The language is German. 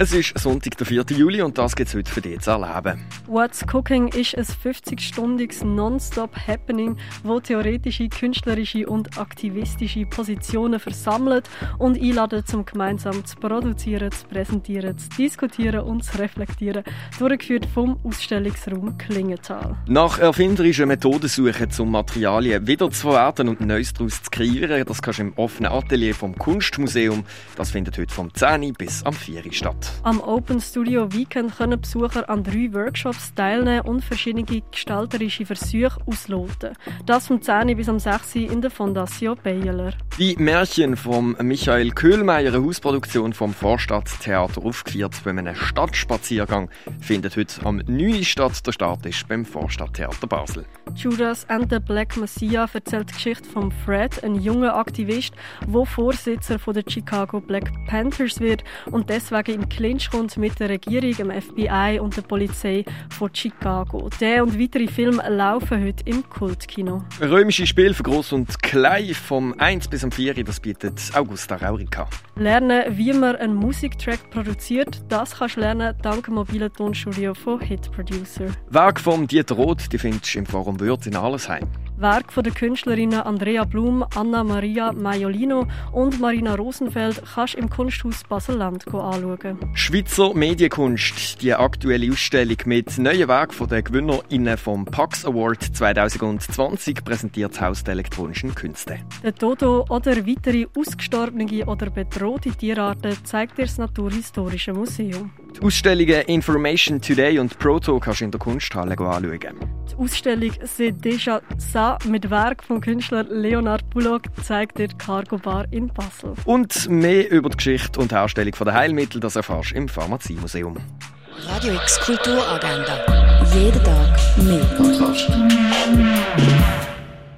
Es ist Sonntag, der 4. Juli und das gibt es heute für dich zu erleben. What's Cooking ist ein 50-stündiges Non-Stop-Happening, wo theoretische, künstlerische und aktivistische Positionen versammelt und einladet, um gemeinsam zu produzieren, zu präsentieren, zu diskutieren und zu reflektieren, durchgeführt vom Ausstellungsraum Klingenthal. Nach erfinderischer Methodensuche, um Materialien wieder zu verwerten und Neues daraus zu kreieren, das kannst du im offenen Atelier vom Kunstmuseum. Das findet heute vom 10. bis am 4. statt. Am Open Studio Weekend können Besucher an drei Workshops teilnehmen und verschiedene gestalterische Versuche ausloten. Das vom 10. bis am 6. in der Fondation Baylor. Die Märchen von Michael Köhlmeier, eine Hausproduktion vom Vorstadttheater aufgeführt bei einem Stadtspaziergang, findet heute am 9. statt. Der Start ist beim Vorstadttheater Basel. Judas and the Black Messiah erzählt die Geschichte von Fred, einem jungen Aktivist, der Vorsitzer der Chicago Black Panthers wird und deswegen im Clinch kommt mit der Regierung, dem FBI und der Polizei von Chicago. Der und weitere Filme laufen heute im Kultkino. Römische Spiel für Groß und Klein vom 1 bis 4. Das bietet Augusta Raurica. Lernen, wie man einen Musiktrack produziert, das kannst du lernen dank dem mobilen Tonstudio von Hit Producer. Werk von Dieter Roth, die findest du im Forum Würz in Allesheim. Werk von der Künstlerinnen Andrea Blum, Anna Maria Maiolino und Marina Rosenfeld kannst du im Kunsthaus Basel-Land anschauen. Schweizer Medienkunst, die aktuelle Ausstellung mit neuen Werken von den GewinnerInnen vom Pax Award 2020 präsentiert das Haus der elektronischen Künste. Der Dodo oder weitere ausgestorbene oder bedrohte Tierarten zeigt dir das Naturhistorische Museum. Die Ausstellungen Information Today und Proto kannst du in der Kunsthalle anschauen. Die Ausstellung C'est déjà ça mit Werk vom Künstler Leonard Bullock zeigt dir die Cargo Bar in Basel. Und mehr über die Geschichte und Herstellung der Heilmittel, das erfährst du im Pharmaziemuseum. Radio X Kulturagenda. Jeden Tag mehr. Kontrast.